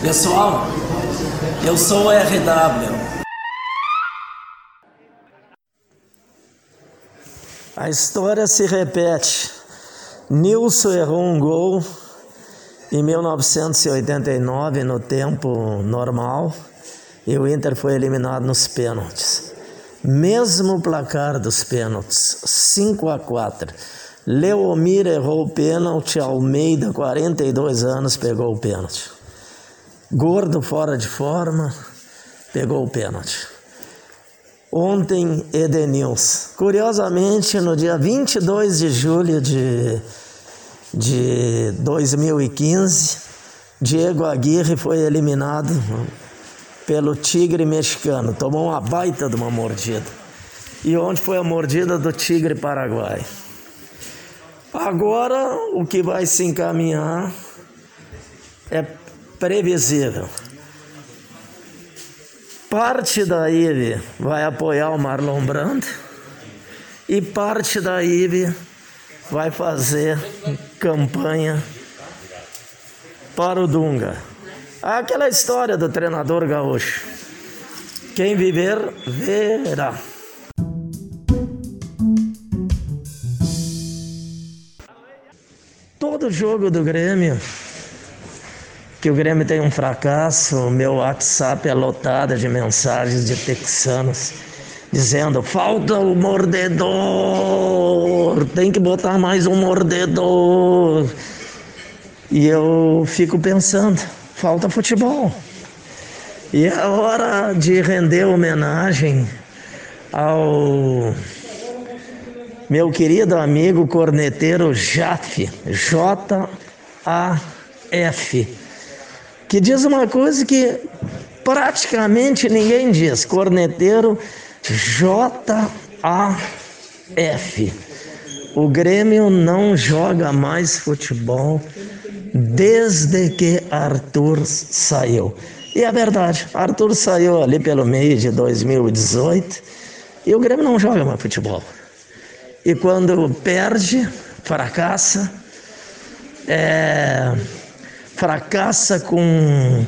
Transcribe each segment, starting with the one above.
Pessoal, eu sou o RW. A história se repete. Nilson errou um gol em 1989 no tempo normal e o Inter foi eliminado nos pênaltis. Mesmo placar dos pênaltis, 5 a 4. Leomir errou o pênalti, Almeida, 42 anos, pegou o pênalti. Gordo fora de forma, pegou o pênalti. Ontem, Edenils. Curiosamente, no dia 22 de julho de, de 2015, Diego Aguirre foi eliminado pelo tigre mexicano. Tomou uma baita de uma mordida. E onde foi a mordida do tigre paraguai? Agora, o que vai se encaminhar é previsível. Parte da IVE vai apoiar o Marlon Brando e parte da IVE vai fazer campanha para o Dunga. Aquela história do treinador gaúcho. Quem viver, verá. Todo jogo do Grêmio que o Grêmio tem um fracasso, meu WhatsApp é lotado de mensagens de texanos dizendo: falta o mordedor, tem que botar mais um mordedor. E eu fico pensando: falta futebol. E é hora de render homenagem ao meu querido amigo corneteiro Jaf, J-A-F que diz uma coisa que praticamente ninguém diz. Corneteiro J-A-F. O Grêmio não joga mais futebol desde que Arthur saiu. E é verdade, Arthur saiu ali pelo meio de 2018 e o Grêmio não joga mais futebol. E quando perde, fracassa, é, fracassa com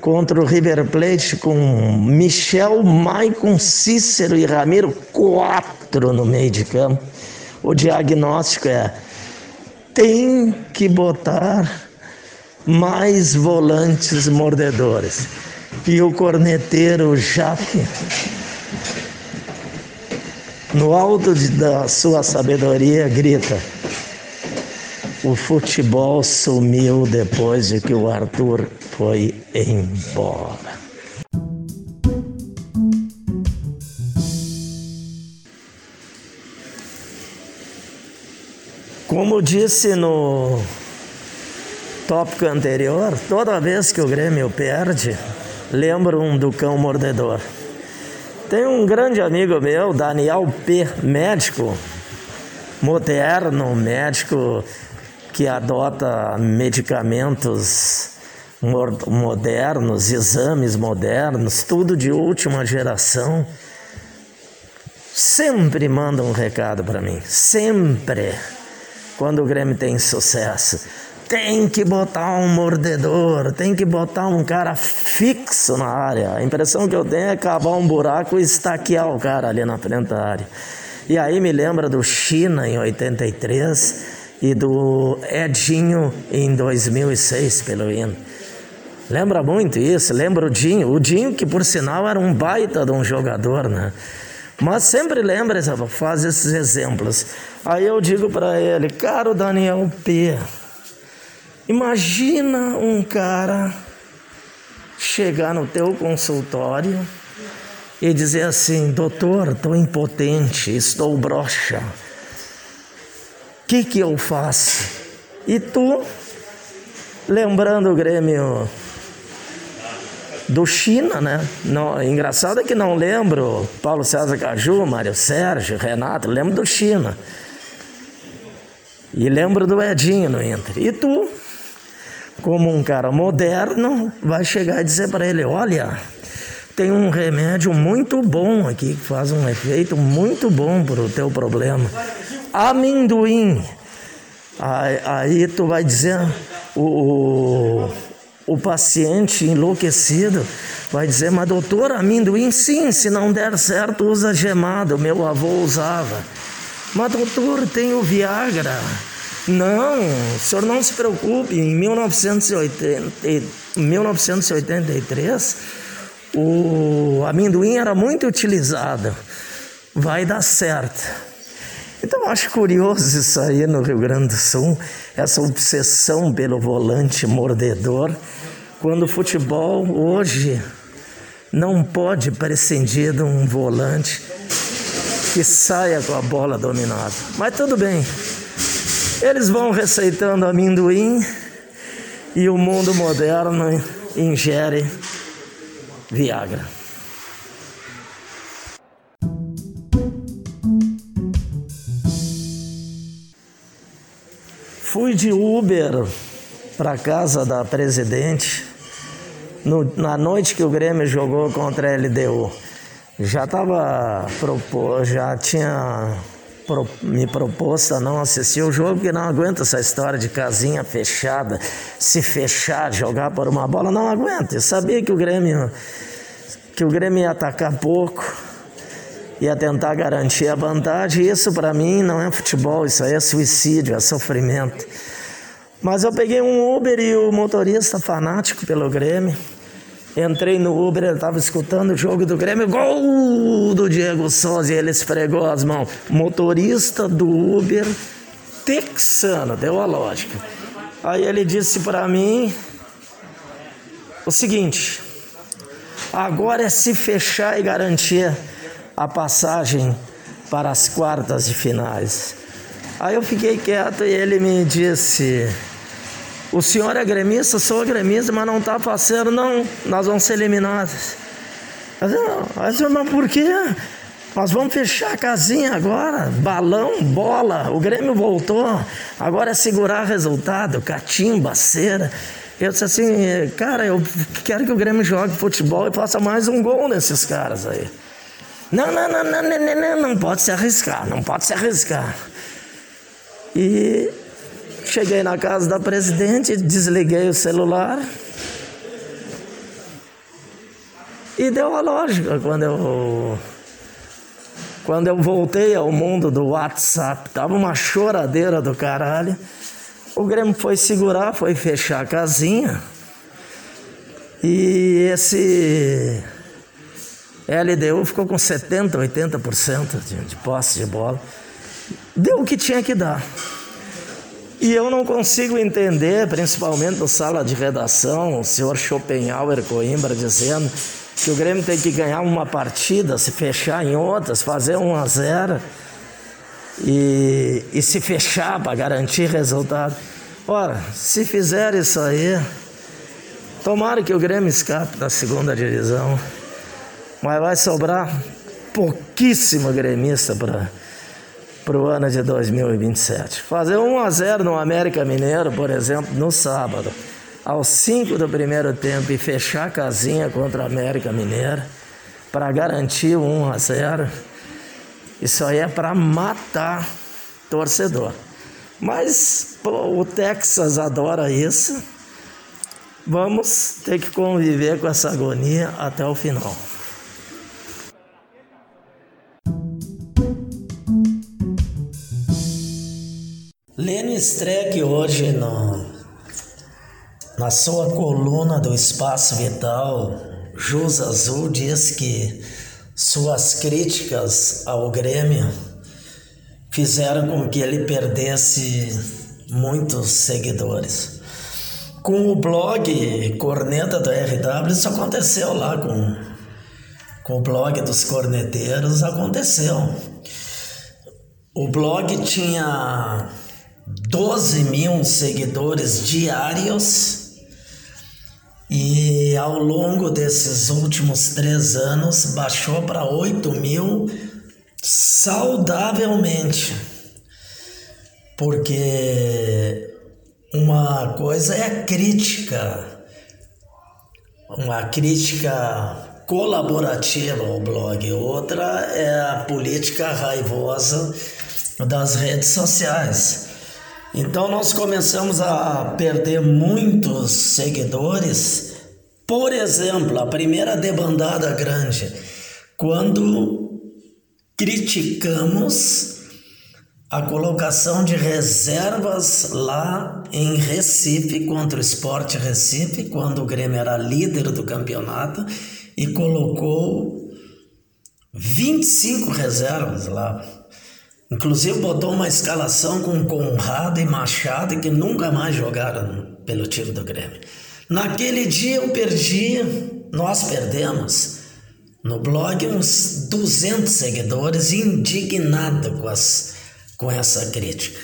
contra o River Plate com Michel, Maicon, Cícero e Ramiro, quatro no meio de campo. O diagnóstico é: tem que botar mais volantes mordedores. E o corneteiro Jafe, no alto de, da sua sabedoria, grita: o futebol sumiu depois de que o Arthur foi embora. Como disse no tópico anterior, toda vez que o Grêmio perde, lembro um do cão mordedor. Tem um grande amigo meu, Daniel P, médico, moderno, médico que adota medicamentos modernos, exames modernos, tudo de última geração, sempre manda um recado para mim, sempre. Quando o Grêmio tem sucesso, tem que botar um mordedor, tem que botar um cara fixo na área. A impressão que eu tenho é cavar um buraco e estaquear o cara ali na frente da área. E aí me lembra do China em 83 e do Edinho em 2006 pelo hino. Lembra muito isso, lembra o Dinho. O Dinho, que por sinal era um baita de um jogador, né? Mas sempre lembra, faz esses exemplos. Aí eu digo para ele, caro Daniel P., imagina um cara chegar no teu consultório e dizer assim, doutor, estou impotente, estou broxa que, que eu faço? E tu, lembrando o Grêmio do China, né? Não, engraçado é que não lembro Paulo César Caju, Mário Sérgio, Renato, lembro do China. E lembro do Edinho no Inter. E tu, como um cara moderno, vai chegar e dizer para ele: olha, tem um remédio muito bom aqui, que faz um efeito muito bom para o teu problema. Amendoim. Aí, aí tu vai dizer, o, o, o paciente enlouquecido vai dizer, mas doutor, amendoim sim, se não der certo usa gemado, meu avô usava. Mas doutor, tem o Viagra. Não, o senhor não se preocupe, em 1980, 1983 o amendoim era muito utilizado, vai dar certo. Então acho curioso isso aí no Rio Grande do Sul, essa obsessão pelo volante mordedor, quando o futebol hoje não pode prescindir de um volante que saia com a bola dominada. Mas tudo bem, eles vão receitando amendoim e o mundo moderno ingere Viagra. Fui de Uber para casa da presidente no, na noite que o Grêmio jogou contra a LDU. Já estava já tinha pro, me proposto a não assistir o jogo, porque não aguento essa história de casinha fechada, se fechar, jogar por uma bola, não aguento. Eu sabia que o Grêmio, que o Grêmio ia atacar pouco, ia tentar garantir a vantagem. Isso para mim não é futebol, isso aí é suicídio, é sofrimento. Mas eu peguei um Uber e o motorista fanático pelo Grêmio Entrei no Uber, ele estava escutando o jogo do Grêmio, gol do Diego Souza, e ele esfregou as mãos. Motorista do Uber texano, deu a lógica. Aí ele disse para mim o seguinte: agora é se fechar e garantir a passagem para as quartas de finais. Aí eu fiquei quieto e ele me disse o senhor é gremista, sou gremista, mas não está parceiro, não. Nós vamos ser eliminados. Mas, mas por quê? Nós vamos fechar a casinha agora, balão, bola, o Grêmio voltou, agora é segurar resultado, catimba, cera. Eu disse assim, cara, eu quero que o Grêmio jogue futebol e faça mais um gol nesses caras aí. Não, não, não, não, não, não, não, pode se arriscar, não pode se arriscar. E Cheguei na casa da presidente, desliguei o celular. E deu a lógica quando eu quando eu voltei ao mundo do WhatsApp, tava uma choradeira do caralho. O Grêmio foi segurar, foi fechar a casinha. E esse LDU ficou com 70, 80% de, de posse de bola. Deu o que tinha que dar. E eu não consigo entender, principalmente no sala de redação, o senhor Schopenhauer Coimbra dizendo que o Grêmio tem que ganhar uma partida, se fechar em outras, fazer um a zero e, e se fechar para garantir resultado. Ora, se fizer isso aí, tomara que o Grêmio escape da segunda divisão, mas vai sobrar pouquíssimo gremista para para o ano de 2027. Fazer 1 a 0 no América Mineiro, por exemplo, no sábado, aos 5 do primeiro tempo e fechar a casinha contra a América Mineiro para garantir o 1 a 0. Isso aí é para matar torcedor. Mas pô, o Texas adora isso. Vamos ter que conviver com essa agonia até o final. Lênin Streck hoje no, na sua coluna do Espaço Vital, Jus Azul diz que suas críticas ao Grêmio fizeram com que ele perdesse muitos seguidores. Com o blog Corneta do RW, isso aconteceu lá com, com o blog dos corneteiros, aconteceu. O blog tinha 12 mil seguidores diários e ao longo desses últimos três anos baixou para 8 mil saudavelmente. Porque uma coisa é a crítica, uma crítica colaborativa ao blog, outra é a política raivosa das redes sociais. Então nós começamos a perder muitos seguidores. Por exemplo, a primeira debandada grande, quando criticamos a colocação de reservas lá em Recife contra o Esporte Recife, quando o Grêmio era líder do campeonato e colocou 25 reservas lá. Inclusive botou uma escalação com Conrado e Machado que nunca mais jogaram pelo time do Grêmio. Naquele dia eu perdi, nós perdemos no blog uns 200 seguidores indignado com, as, com essa crítica.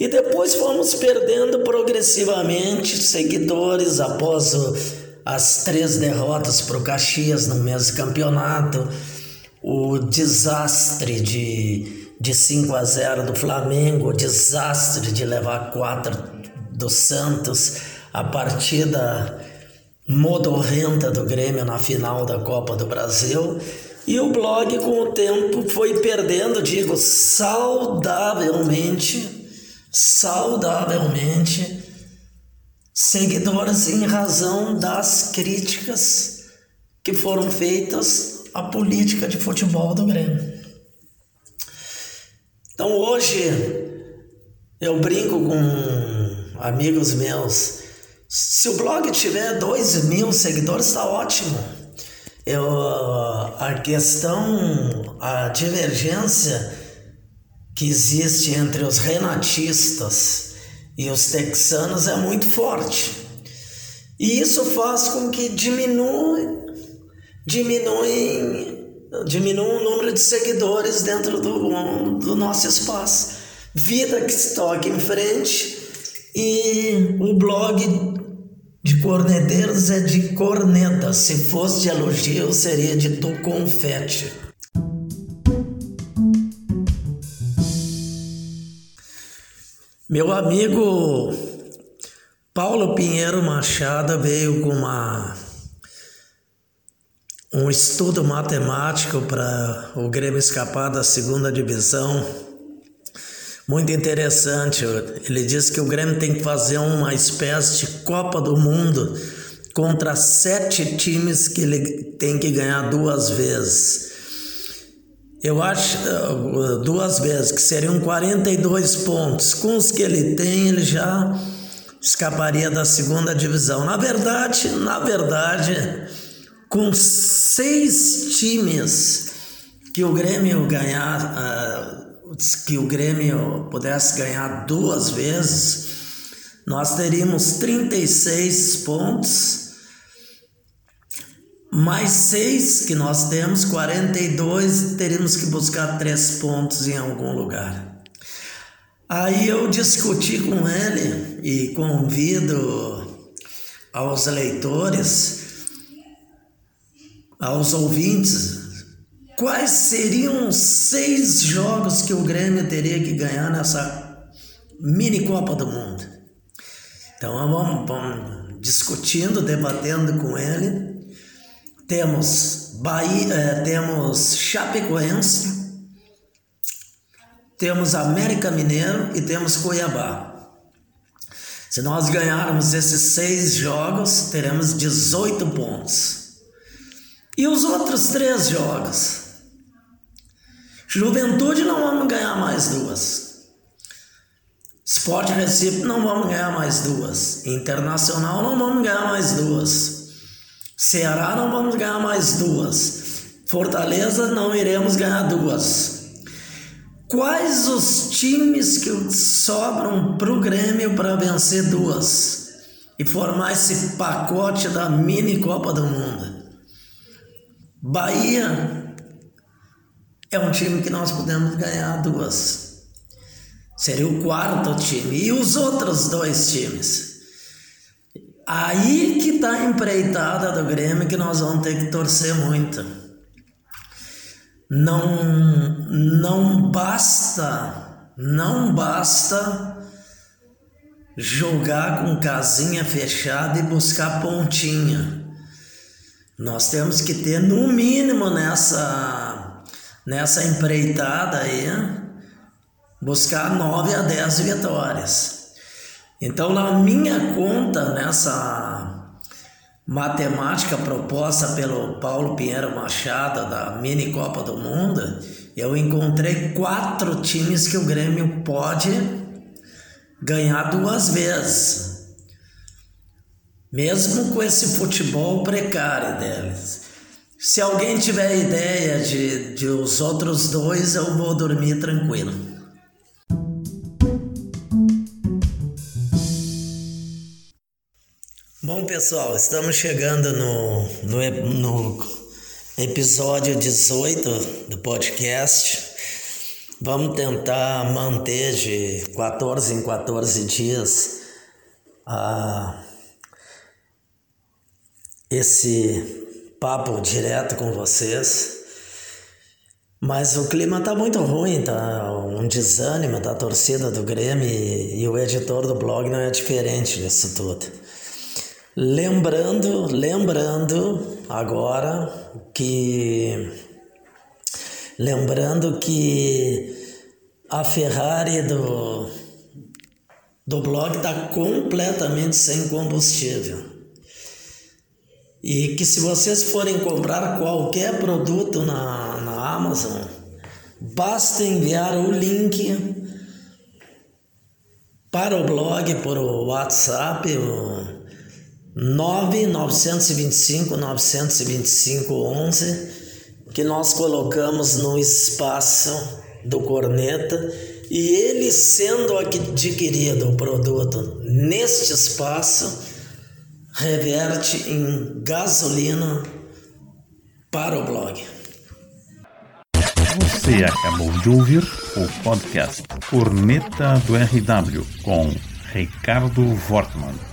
E depois fomos perdendo progressivamente seguidores após o, as três derrotas para o Caxias no mesmo campeonato, o desastre de de 5 a 0 do Flamengo, o desastre de levar 4 do Santos, a partida modorrenta do Grêmio na final da Copa do Brasil. E o blog, com o tempo, foi perdendo, digo, saudavelmente, saudavelmente, seguidores em razão das críticas que foram feitas à política de futebol do Grêmio. Então hoje eu brinco com amigos meus. Se o blog tiver dois mil seguidores, está ótimo. Eu, a questão, a divergência que existe entre os renatistas e os texanos é muito forte. E isso faz com que diminua, diminuem diminua o número de seguidores dentro do, do nosso espaço. Vida que se toca em frente e o blog de corneteiros é de corneta. Se fosse de elogio, seria de do confete. Meu amigo Paulo Pinheiro Machado veio com uma um estudo matemático para o Grêmio escapar da segunda divisão. Muito interessante. Ele diz que o Grêmio tem que fazer uma espécie de Copa do Mundo contra sete times que ele tem que ganhar duas vezes. Eu acho duas vezes, que seriam 42 pontos. Com os que ele tem, ele já escaparia da segunda divisão. Na verdade, na verdade, com seis times que o Grêmio ganhar, uh, que o Grêmio pudesse ganhar duas vezes, nós teríamos 36 pontos, mais seis que nós temos, 42, teríamos que buscar três pontos em algum lugar. Aí eu discuti com ele e convido aos leitores aos ouvintes quais seriam seis jogos que o Grêmio teria que ganhar nessa mini Copa do Mundo. Então vamos, vamos discutindo, debatendo com ele. Temos Bahia, eh, temos Chapecoense, temos América Mineiro e temos Cuiabá. Se nós ganharmos esses seis jogos, teremos 18 pontos. E os outros três jogos? Juventude não vamos ganhar mais duas. Esporte Recife não vamos ganhar mais duas. Internacional não vamos ganhar mais duas. Ceará não vamos ganhar mais duas. Fortaleza não iremos ganhar duas. Quais os times que sobram para o Grêmio para vencer duas e formar esse pacote da mini Copa do Mundo? Bahia é um time que nós podemos ganhar duas. Seria o quarto time. E os outros dois times? Aí que está a empreitada do Grêmio que nós vamos ter que torcer muito. Não, não basta, não basta jogar com casinha fechada e buscar pontinha Nós temos que ter, no mínimo, nessa, nessa empreitada aí, buscar 9 a 10 vitórias. Então, na minha conta, nessa matemática proposta pelo Paulo Pinheiro Machado da Mini Copa do Mundo, eu encontrei quatro times que o Grêmio pode ganhar duas vezes mesmo com esse futebol precário deles. Se alguém tiver ideia de, de os outros dois, eu vou dormir tranquilo. Bom, pessoal, estamos chegando no, no, no episódio 18 do podcast. Vamos tentar manter de 14 em 14 dias a esse papo direto com vocês. Mas o clima tá muito ruim, tá um desânimo da torcida do Grêmio e, e o editor do blog não é diferente disso tudo. Lembrando, lembrando agora que lembrando que a Ferrari do do blog está completamente sem combustível. E que se vocês forem comprar qualquer produto na, na Amazon, basta enviar o link para o blog por WhatsApp, o 9925 925 11, que nós colocamos no espaço do corneta. E ele sendo adquirido o produto neste espaço reverte em gasolina para o blog. Você acabou de ouvir o podcast Corneta do RW com Ricardo Wortmann.